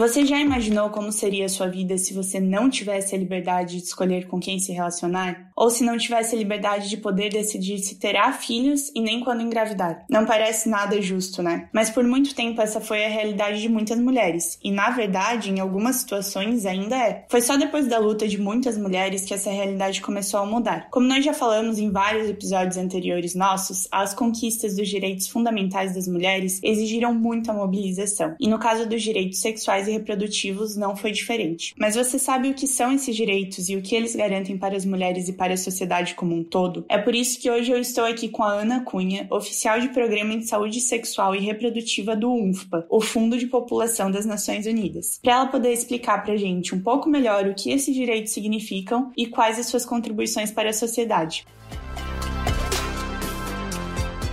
Você já imaginou como seria a sua vida se você não tivesse a liberdade de escolher com quem se relacionar? Ou se não tivesse a liberdade de poder decidir se terá filhos e nem quando engravidar? Não parece nada justo, né? Mas por muito tempo essa foi a realidade de muitas mulheres, e na verdade, em algumas situações ainda é. Foi só depois da luta de muitas mulheres que essa realidade começou a mudar. Como nós já falamos em vários episódios anteriores nossos, as conquistas dos direitos fundamentais das mulheres exigiram muita mobilização. E no caso dos direitos sexuais e reprodutivos não foi diferente. Mas você sabe o que são esses direitos e o que eles garantem para as mulheres e para a sociedade como um todo? É por isso que hoje eu estou aqui com a Ana Cunha, oficial de Programa de Saúde Sexual e Reprodutiva do UNFPA, o Fundo de População das Nações Unidas, para ela poder explicar para a gente um pouco melhor o que esses direitos significam e quais as suas contribuições para a sociedade.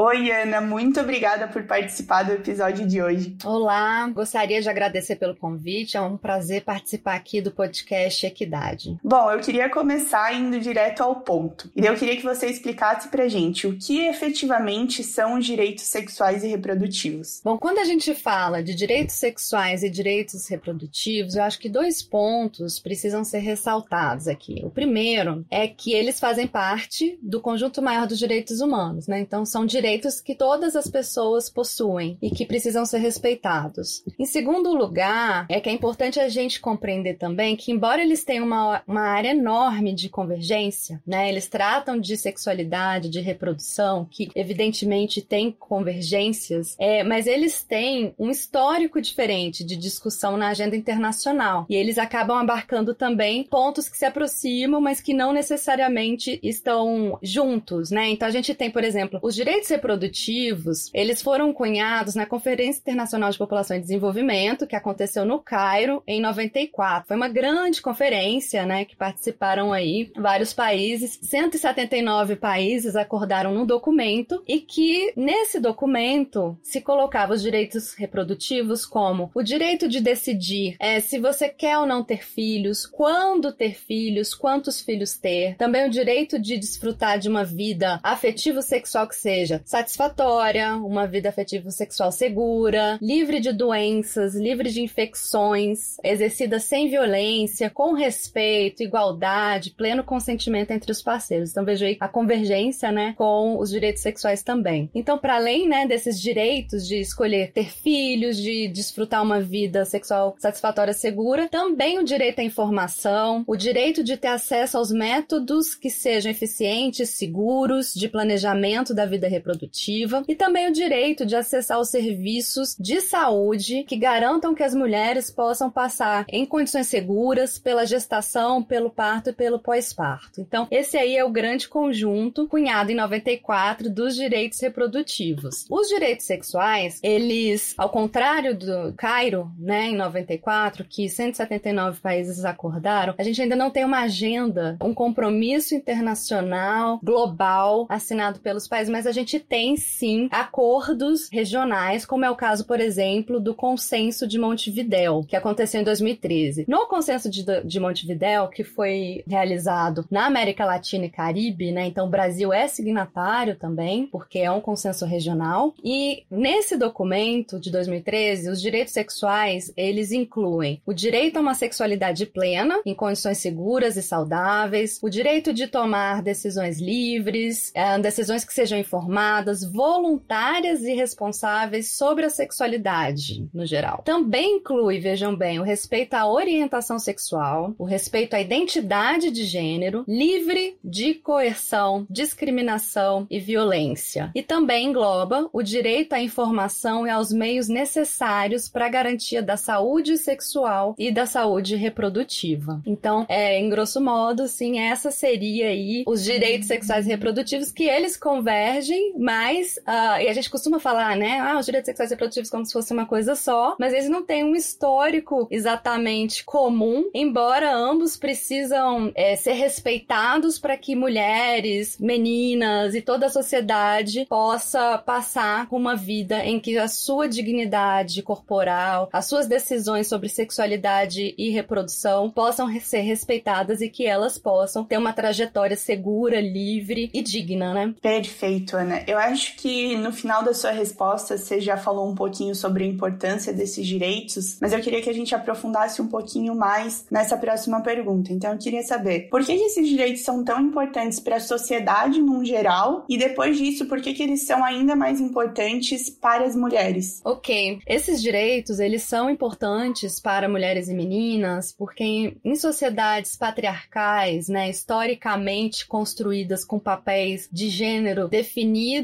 Oi, Ana, muito obrigada por participar do episódio de hoje. Olá, gostaria de agradecer pelo convite. É um prazer participar aqui do podcast Equidade. Bom, eu queria começar indo direto ao ponto. E eu queria que você explicasse pra gente o que efetivamente são os direitos sexuais e reprodutivos. Bom, quando a gente fala de direitos sexuais e direitos reprodutivos, eu acho que dois pontos precisam ser ressaltados aqui. O primeiro é que eles fazem parte do conjunto maior dos direitos humanos, né? Então, são direitos direitos que todas as pessoas possuem e que precisam ser respeitados. Em segundo lugar, é que é importante a gente compreender também que, embora eles tenham uma, uma área enorme de convergência, né, eles tratam de sexualidade, de reprodução, que evidentemente tem convergências, é, mas eles têm um histórico diferente de discussão na agenda internacional e eles acabam abarcando também pontos que se aproximam, mas que não necessariamente estão juntos, né? Então a gente tem, por exemplo, os direitos reprodutivos, eles foram cunhados na Conferência Internacional de População e Desenvolvimento, que aconteceu no Cairo em 94. Foi uma grande conferência, né, que participaram aí vários países, 179 países acordaram num documento e que nesse documento se colocava os direitos reprodutivos como o direito de decidir é, se você quer ou não ter filhos, quando ter filhos, quantos filhos ter, também o direito de desfrutar de uma vida afetivo sexual que seja satisfatória, uma vida afetiva sexual segura, livre de doenças, livre de infecções, exercida sem violência, com respeito, igualdade, pleno consentimento entre os parceiros. Então vejo aí a convergência, né, com os direitos sexuais também. Então, para além, né, desses direitos de escolher ter filhos, de desfrutar uma vida sexual satisfatória segura, também o direito à informação, o direito de ter acesso aos métodos que sejam eficientes, seguros, de planejamento da vida reprodutiva reprodutiva e também o direito de acessar os serviços de saúde que garantam que as mulheres possam passar em condições seguras pela gestação, pelo parto e pelo pós-parto. Então, esse aí é o grande conjunto cunhado em 94 dos direitos reprodutivos. Os direitos sexuais, eles, ao contrário do Cairo, né, em 94, que 179 países acordaram, a gente ainda não tem uma agenda, um compromisso internacional global assinado pelos países, mas a gente tem sim acordos regionais, como é o caso, por exemplo, do Consenso de Montevidéu, que aconteceu em 2013. No Consenso de, de Montevidéu, que foi realizado na América Latina e Caribe, né? Então o Brasil é signatário também, porque é um consenso regional. E nesse documento de 2013, os direitos sexuais, eles incluem o direito a uma sexualidade plena, em condições seguras e saudáveis, o direito de tomar decisões livres, eh, decisões que sejam informadas, voluntárias e responsáveis sobre a sexualidade no geral. Também inclui, vejam bem, o respeito à orientação sexual, o respeito à identidade de gênero, livre de coerção, discriminação e violência. E também engloba o direito à informação e aos meios necessários para a garantia da saúde sexual e da saúde reprodutiva. Então, é, em grosso modo, sim, essa seria aí os direitos sexuais e reprodutivos que eles convergem mas uh, e a gente costuma falar, né? Ah, os direitos sexuais e reprodutivos como se fosse uma coisa só, mas eles não têm um histórico exatamente comum, embora ambos precisam é, ser respeitados para que mulheres, meninas e toda a sociedade possa passar uma vida em que a sua dignidade corporal, as suas decisões sobre sexualidade e reprodução possam ser respeitadas e que elas possam ter uma trajetória segura, livre e digna, né? Perfeito, Ana. Eu acho que no final da sua resposta você já falou um pouquinho sobre a importância desses direitos, mas eu queria que a gente aprofundasse um pouquinho mais nessa próxima pergunta. Então eu queria saber por que, que esses direitos são tão importantes para a sociedade num geral e depois disso, por que, que eles são ainda mais importantes para as mulheres? Ok, esses direitos eles são importantes para mulheres e meninas porque em sociedades patriarcais, né, historicamente construídas com papéis de gênero definidos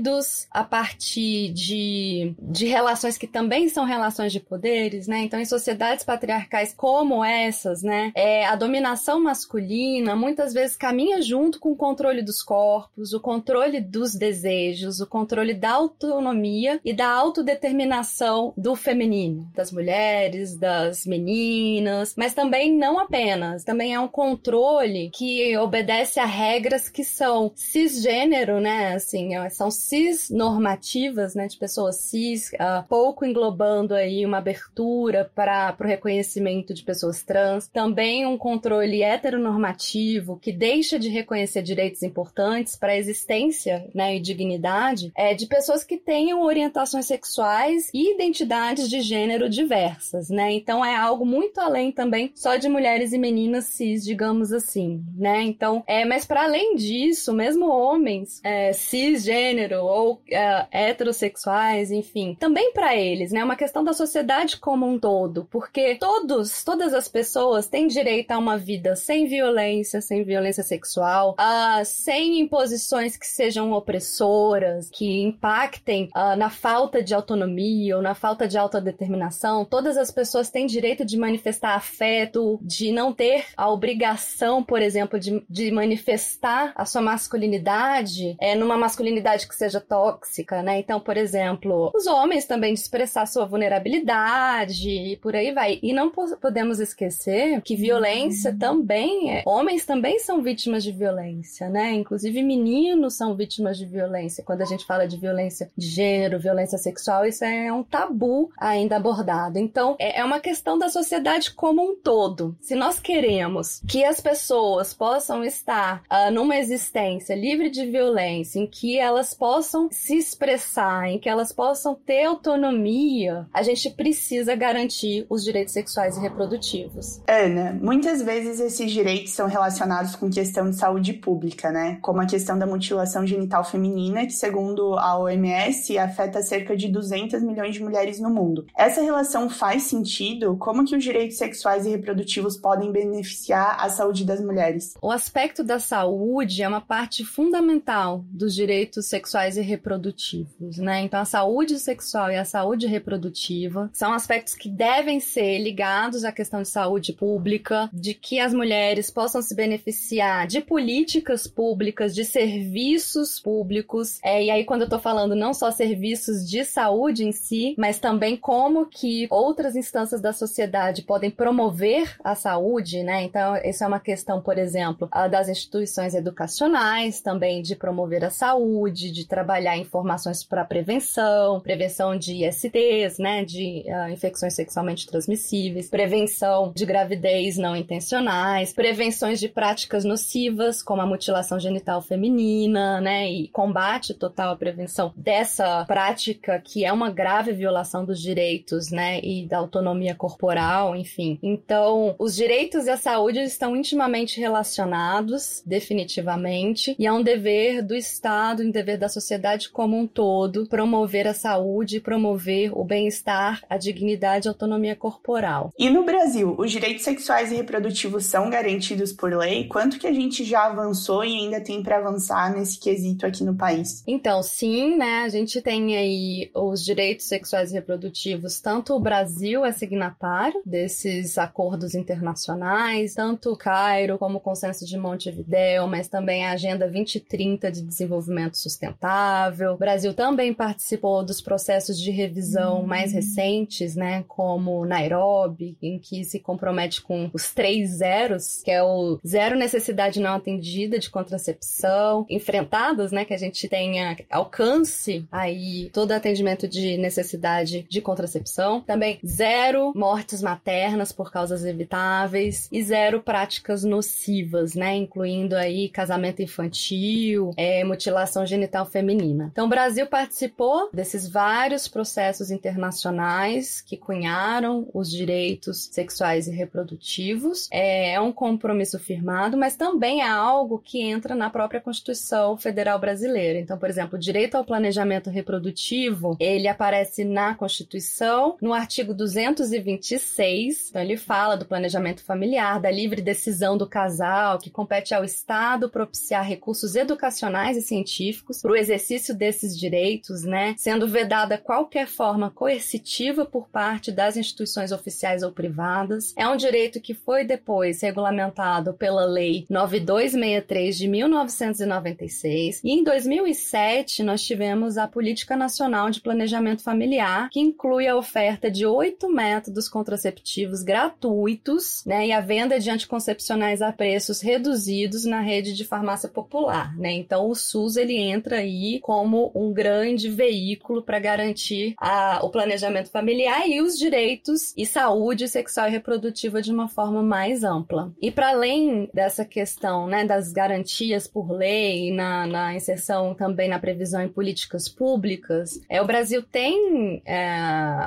a partir de, de relações que também são relações de poderes, né? Então, em sociedades patriarcais como essas, né, é, a dominação masculina muitas vezes caminha junto com o controle dos corpos, o controle dos desejos, o controle da autonomia e da autodeterminação do feminino, das mulheres, das meninas, mas também não apenas, também é um controle que obedece a regras que são cisgênero, né? Assim, são cisnormativas, né? De pessoas cis, uh, pouco englobando aí uma abertura para o reconhecimento de pessoas trans. Também um controle heteronormativo que deixa de reconhecer direitos importantes para a existência, né? E dignidade é, de pessoas que tenham orientações sexuais e identidades de gênero diversas, né? Então é algo muito além também só de mulheres e meninas cis, digamos assim, né? Então, é, mas para além disso, mesmo homens é, cisgênero ou é, heterossexuais, enfim, também para eles, né? É uma questão da sociedade como um todo, porque todos, todas as pessoas têm direito a uma vida sem violência, sem violência sexual, uh, sem imposições que sejam opressoras, que impactem uh, na falta de autonomia ou na falta de autodeterminação. Todas as pessoas têm direito de manifestar afeto, de não ter a obrigação, por exemplo, de, de manifestar a sua masculinidade é, numa masculinidade que seja tóxica, né? Então, por exemplo, os homens também de expressar sua vulnerabilidade e por aí vai. E não podemos esquecer que violência uhum. também é. Homens também são vítimas de violência, né? Inclusive meninos são vítimas de violência. Quando a gente fala de violência de gênero, violência sexual, isso é um tabu ainda abordado. Então, é, é uma questão da sociedade como um todo. Se nós queremos que as pessoas possam estar uh, numa existência livre de violência, em que elas possam se expressar, em que elas possam ter autonomia, a gente precisa garantir os direitos sexuais e reprodutivos. Ana, muitas vezes esses direitos são relacionados com questão de saúde pública, né? Como a questão da mutilação genital feminina, que segundo a OMS afeta cerca de 200 milhões de mulheres no mundo. Essa relação faz sentido? Como que os direitos sexuais e reprodutivos podem beneficiar a saúde das mulheres? O aspecto da saúde é uma parte fundamental dos direitos sexuais e reprodutivos, né? Então, a saúde sexual e a saúde reprodutiva são aspectos que devem ser ligados à questão de saúde pública, de que as mulheres possam se beneficiar de políticas públicas, de serviços públicos. É, e aí, quando eu tô falando não só serviços de saúde em si, mas também como que outras instâncias da sociedade podem promover a saúde, né? Então, isso é uma questão, por exemplo, das instituições educacionais, também de promover a saúde, de trabalhar informações para prevenção, prevenção de ISTs, né? De uh, infecções sexualmente transmissíveis, prevenção de gravidez não intencionais, prevenções de práticas nocivas, como a mutilação genital feminina, né? E combate total à prevenção dessa prática que é uma grave violação dos direitos, né? E da autonomia corporal, enfim. Então, os direitos e a saúde estão intimamente relacionados, definitivamente, e é um dever do Estado, um dever da sociedade como um todo, promover a saúde, promover o bem-estar, a dignidade e a autonomia corporal. E no Brasil, os direitos sexuais e reprodutivos são garantidos por lei? Quanto que a gente já avançou e ainda tem para avançar nesse quesito aqui no país? Então, sim, né? A gente tem aí os direitos sexuais e reprodutivos, tanto o Brasil é signatário desses acordos internacionais, tanto o Cairo como o Consenso de Montevideo, mas também a Agenda 2030 de Desenvolvimento Sustentável sustentável. O Brasil também participou dos processos de revisão uhum. mais recentes, né, como Nairobi, em que se compromete com os três zeros, que é o zero necessidade não atendida de contracepção, enfrentadas, né, que a gente tenha alcance aí todo atendimento de necessidade de contracepção. Também zero mortes maternas por causas evitáveis e zero práticas nocivas, né, incluindo aí casamento infantil, é, mutilação genital feminina. Então, o Brasil participou desses vários processos internacionais que cunharam os direitos sexuais e reprodutivos. É, é um compromisso firmado, mas também é algo que entra na própria Constituição Federal Brasileira. Então, por exemplo, o direito ao planejamento reprodutivo, ele aparece na Constituição, no artigo 226. Então, ele fala do planejamento familiar, da livre decisão do casal, que compete ao Estado propiciar recursos educacionais e científicos para o exercício desses direitos, né, sendo vedada qualquer forma coercitiva por parte das instituições oficiais ou privadas. É um direito que foi depois regulamentado pela Lei 9263 de 1996 e em 2007 nós tivemos a Política Nacional de Planejamento Familiar, que inclui a oferta de oito métodos contraceptivos gratuitos, né, e a venda de anticoncepcionais a preços reduzidos na rede de farmácia popular, né? Então o SUS ele entra aí como um grande veículo para garantir a, o planejamento familiar e os direitos e saúde sexual e reprodutiva de uma forma mais ampla. E para além dessa questão, né, das garantias por lei na, na inserção também na previsão em políticas públicas, é o Brasil tem é,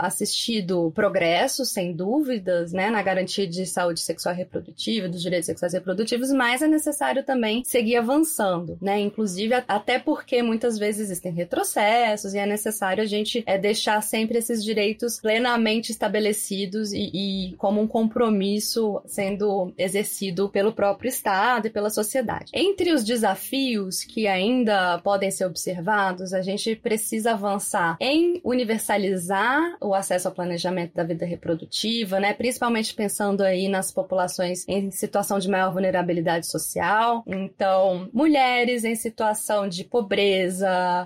assistido progressos, sem dúvidas, né, na garantia de saúde sexual e reprodutiva, dos direitos sexuais e reprodutivos, mas é necessário também seguir avançando, né? Inclusive até porque muitas vezes existem retrocessos e é necessário a gente é, deixar sempre esses direitos plenamente estabelecidos e, e como um compromisso sendo exercido pelo próprio Estado e pela sociedade. Entre os desafios que ainda podem ser observados, a gente precisa avançar em universalizar o acesso ao planejamento da vida reprodutiva, né? Principalmente pensando aí nas populações em situação de maior vulnerabilidade social. Então, mulheres em situação de pobreza,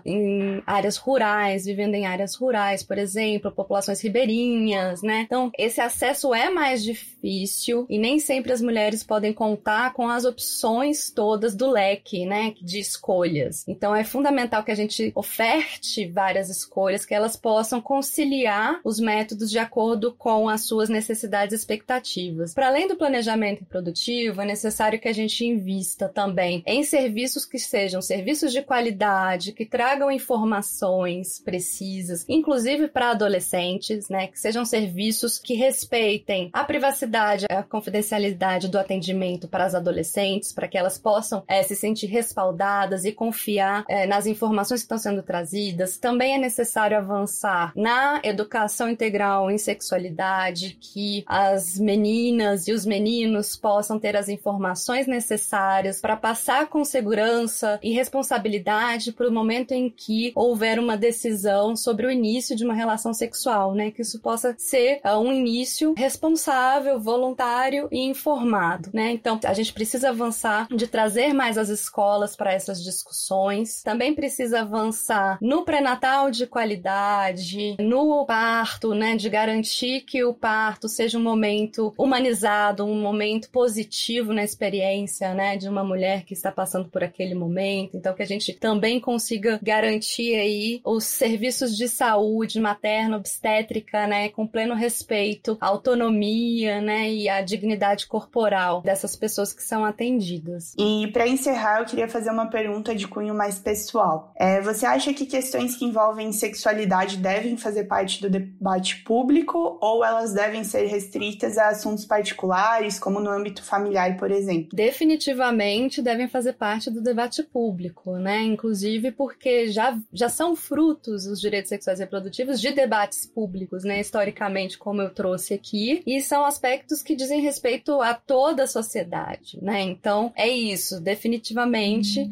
em áreas rurais, vivendo em áreas rurais, por exemplo, populações ribeirinhas, né? Então, esse acesso é mais difícil e nem sempre as mulheres podem contar com as opções todas do leque, né, de escolhas. Então, é fundamental que a gente oferte várias escolhas, que elas possam conciliar os métodos de acordo com as suas necessidades e expectativas. Para além do planejamento produtivo, é necessário que a gente invista também em serviços que sejam serviços de qualidade, que tragam informações precisas, inclusive para adolescentes, né, que sejam serviços que respeitem a privacidade, a confidencialidade do atendimento para as adolescentes, para que elas possam é, se sentir respaldadas e confiar é, nas informações que estão sendo trazidas. Também é necessário avançar na educação integral em sexualidade, que as meninas e os meninos possam ter as informações necessárias para passar com segurança e responsabilidade para o momento em que houver uma decisão sobre o início de uma relação sexual, né? Que isso possa ser uh, um início responsável, voluntário e informado, né? Então, a gente precisa avançar de trazer mais as escolas para essas discussões. Também precisa avançar no pré-natal de qualidade, no parto, né? De garantir que o parto seja um momento humanizado, um momento positivo na experiência, né? De uma mulher que está passando por aquele momento. Então, que a gente também consiga garantir aí os serviços de saúde materna, obstétrica, né? Com pleno respeito, à autonomia, né? E à dignidade corporal dessas pessoas que são atendidas. E para encerrar, eu queria fazer uma pergunta de cunho mais pessoal. É, você acha que questões que envolvem sexualidade devem fazer parte do debate público ou elas devem ser restritas a assuntos particulares, como no âmbito familiar, por exemplo? Definitivamente devem fazer parte do debate público, né? Inclusive porque já, já são frutos os direitos sexuais e reprodutivos de debates públicos, né? Historicamente, como eu trouxe aqui, e são aspectos que dizem respeito a toda a sociedade, né? Então, é isso, definitivamente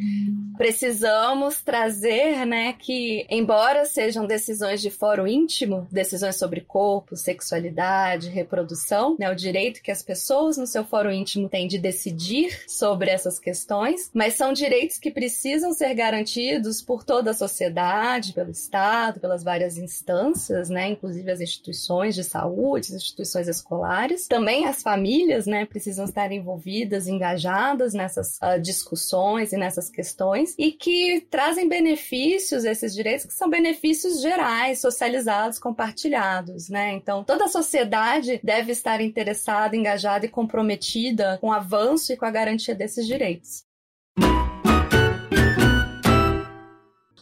precisamos trazer, né, que embora sejam decisões de fórum íntimo, decisões sobre corpo, sexualidade, reprodução, né, o direito que as pessoas no seu fórum íntimo têm de decidir sobre essas questões, mas são direitos que precisam ser garantidos discutidos por toda a sociedade, pelo Estado, pelas várias instâncias, né, inclusive as instituições de saúde, as instituições escolares. Também as famílias, né, precisam estar envolvidas, engajadas nessas uh, discussões e nessas questões e que trazem benefícios esses direitos que são benefícios gerais, socializados, compartilhados, né? Então toda a sociedade deve estar interessada, engajada e comprometida com o avanço e com a garantia desses direitos.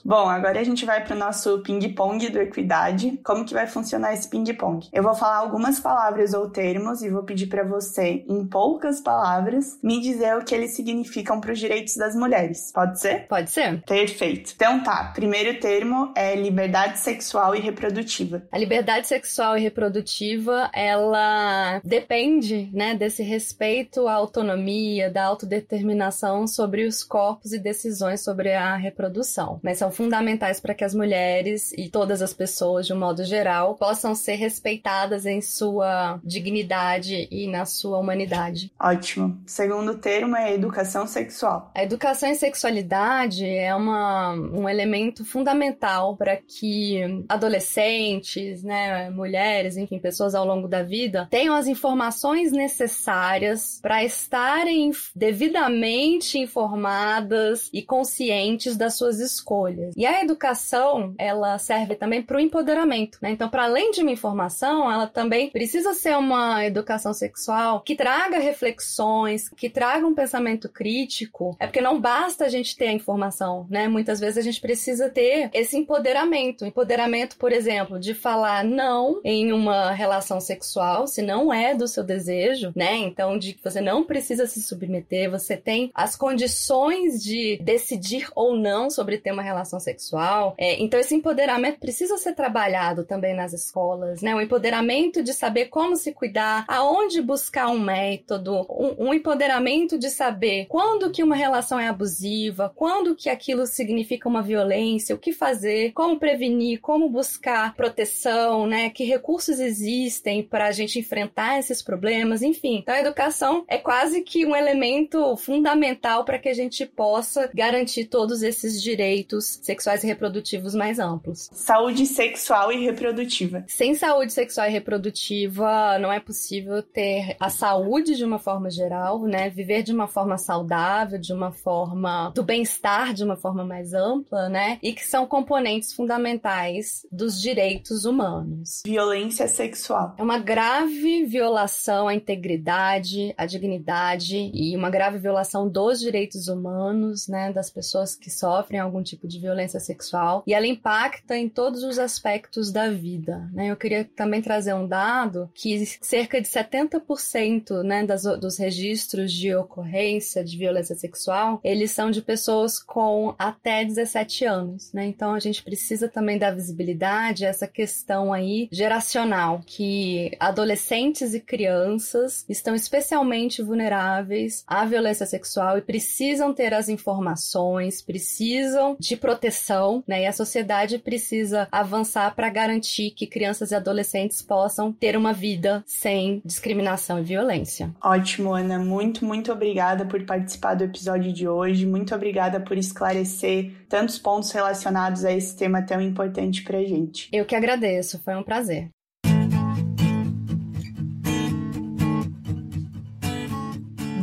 Bom, agora a gente vai para o nosso ping-pong do Equidade. Como que vai funcionar esse ping-pong? Eu vou falar algumas palavras ou termos e vou pedir para você, em poucas palavras, me dizer o que eles significam para os direitos das mulheres. Pode ser? Pode ser. Perfeito. Então tá, primeiro termo é liberdade sexual e reprodutiva. A liberdade sexual e reprodutiva, ela depende, né, desse respeito à autonomia, da autodeterminação sobre os corpos e decisões sobre a reprodução. Mas são fundamentais para que as mulheres e todas as pessoas, de um modo geral, possam ser respeitadas em sua dignidade e na sua humanidade. Ótimo. Segundo termo é educação sexual. A educação em sexualidade é uma, um elemento fundamental para que adolescentes, né, mulheres, enfim, pessoas ao longo da vida tenham as informações necessárias para estarem devidamente informadas e conscientes das suas escolhas. E a educação, ela serve também para o empoderamento, né? Então, para além de uma informação, ela também precisa ser uma educação sexual que traga reflexões, que traga um pensamento crítico. É porque não basta a gente ter a informação, né? Muitas vezes a gente precisa ter esse empoderamento. Empoderamento, por exemplo, de falar não em uma relação sexual, se não é do seu desejo, né? Então, de que você não precisa se submeter, você tem as condições de decidir ou não sobre ter uma relação sexual. É, então, esse empoderamento precisa ser trabalhado também nas escolas, né? O empoderamento de saber como se cuidar, aonde buscar um método, um, um empoderamento de saber quando que uma relação é abusiva, quando que aquilo significa uma violência, o que fazer, como prevenir, como buscar proteção, né? Que recursos existem para a gente enfrentar esses problemas, enfim. Então, a educação é quase que um elemento fundamental para que a gente possa garantir todos esses direitos sexuais e reprodutivos mais amplos. Saúde sexual e reprodutiva. Sem saúde sexual e reprodutiva, não é possível ter a saúde de uma forma geral, né? Viver de uma forma saudável, de uma forma do bem-estar de uma forma mais ampla, né? E que são componentes fundamentais dos direitos humanos. Violência sexual. É uma grave violação à integridade, à dignidade e uma grave violação dos direitos humanos, né? Das pessoas que sofrem algum tipo de violência violência sexual e ela impacta em todos os aspectos da vida. Né? Eu queria também trazer um dado que cerca de 70% né, das, dos registros de ocorrência de violência sexual eles são de pessoas com até 17 anos. Né? Então a gente precisa também dar visibilidade a essa questão aí geracional que adolescentes e crianças estão especialmente vulneráveis à violência sexual e precisam ter as informações, precisam de proteção proteção, né? E a sociedade precisa avançar para garantir que crianças e adolescentes possam ter uma vida sem discriminação e violência. Ótimo, Ana. Muito, muito obrigada por participar do episódio de hoje. Muito obrigada por esclarecer tantos pontos relacionados a esse tema tão importante para gente. Eu que agradeço. Foi um prazer.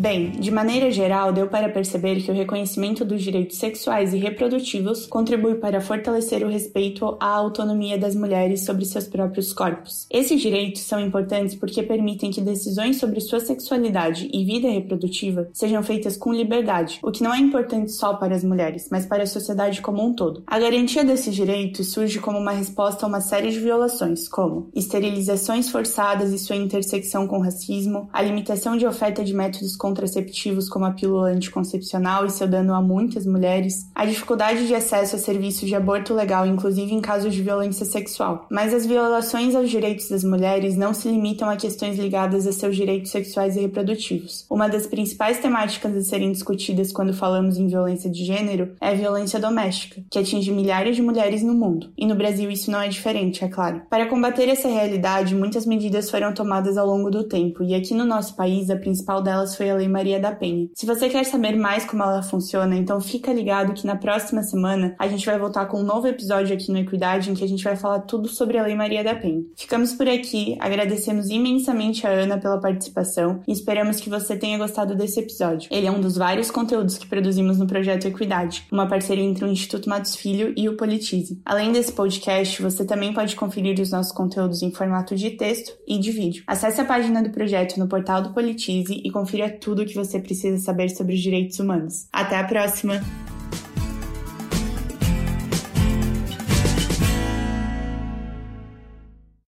Bem, de maneira geral, deu para perceber que o reconhecimento dos direitos sexuais e reprodutivos contribui para fortalecer o respeito à autonomia das mulheres sobre seus próprios corpos. Esses direitos são importantes porque permitem que decisões sobre sua sexualidade e vida reprodutiva sejam feitas com liberdade, o que não é importante só para as mulheres, mas para a sociedade como um todo. A garantia desses direitos surge como uma resposta a uma série de violações, como esterilizações forçadas e sua intersecção com racismo, a limitação de oferta de métodos contraceptivos como a pílula anticoncepcional e seu dano a muitas mulheres, a dificuldade de acesso a serviços de aborto legal, inclusive em casos de violência sexual. Mas as violações aos direitos das mulheres não se limitam a questões ligadas a seus direitos sexuais e reprodutivos. Uma das principais temáticas a serem discutidas quando falamos em violência de gênero é a violência doméstica, que atinge milhares de mulheres no mundo. E no Brasil isso não é diferente, é claro. Para combater essa realidade, muitas medidas foram tomadas ao longo do tempo, e aqui no nosso país a principal delas foi a Lei Lei Maria da Penha. Se você quer saber mais como ela funciona, então fica ligado que na próxima semana a gente vai voltar com um novo episódio aqui no Equidade em que a gente vai falar tudo sobre a Lei Maria da Penha. Ficamos por aqui, agradecemos imensamente a Ana pela participação e esperamos que você tenha gostado desse episódio. Ele é um dos vários conteúdos que produzimos no projeto Equidade, uma parceria entre o Instituto Matos Filho e o Politize. Além desse podcast, você também pode conferir os nossos conteúdos em formato de texto e de vídeo. Acesse a página do projeto no portal do Politize e confira tudo o que você precisa saber sobre os direitos humanos. Até a próxima!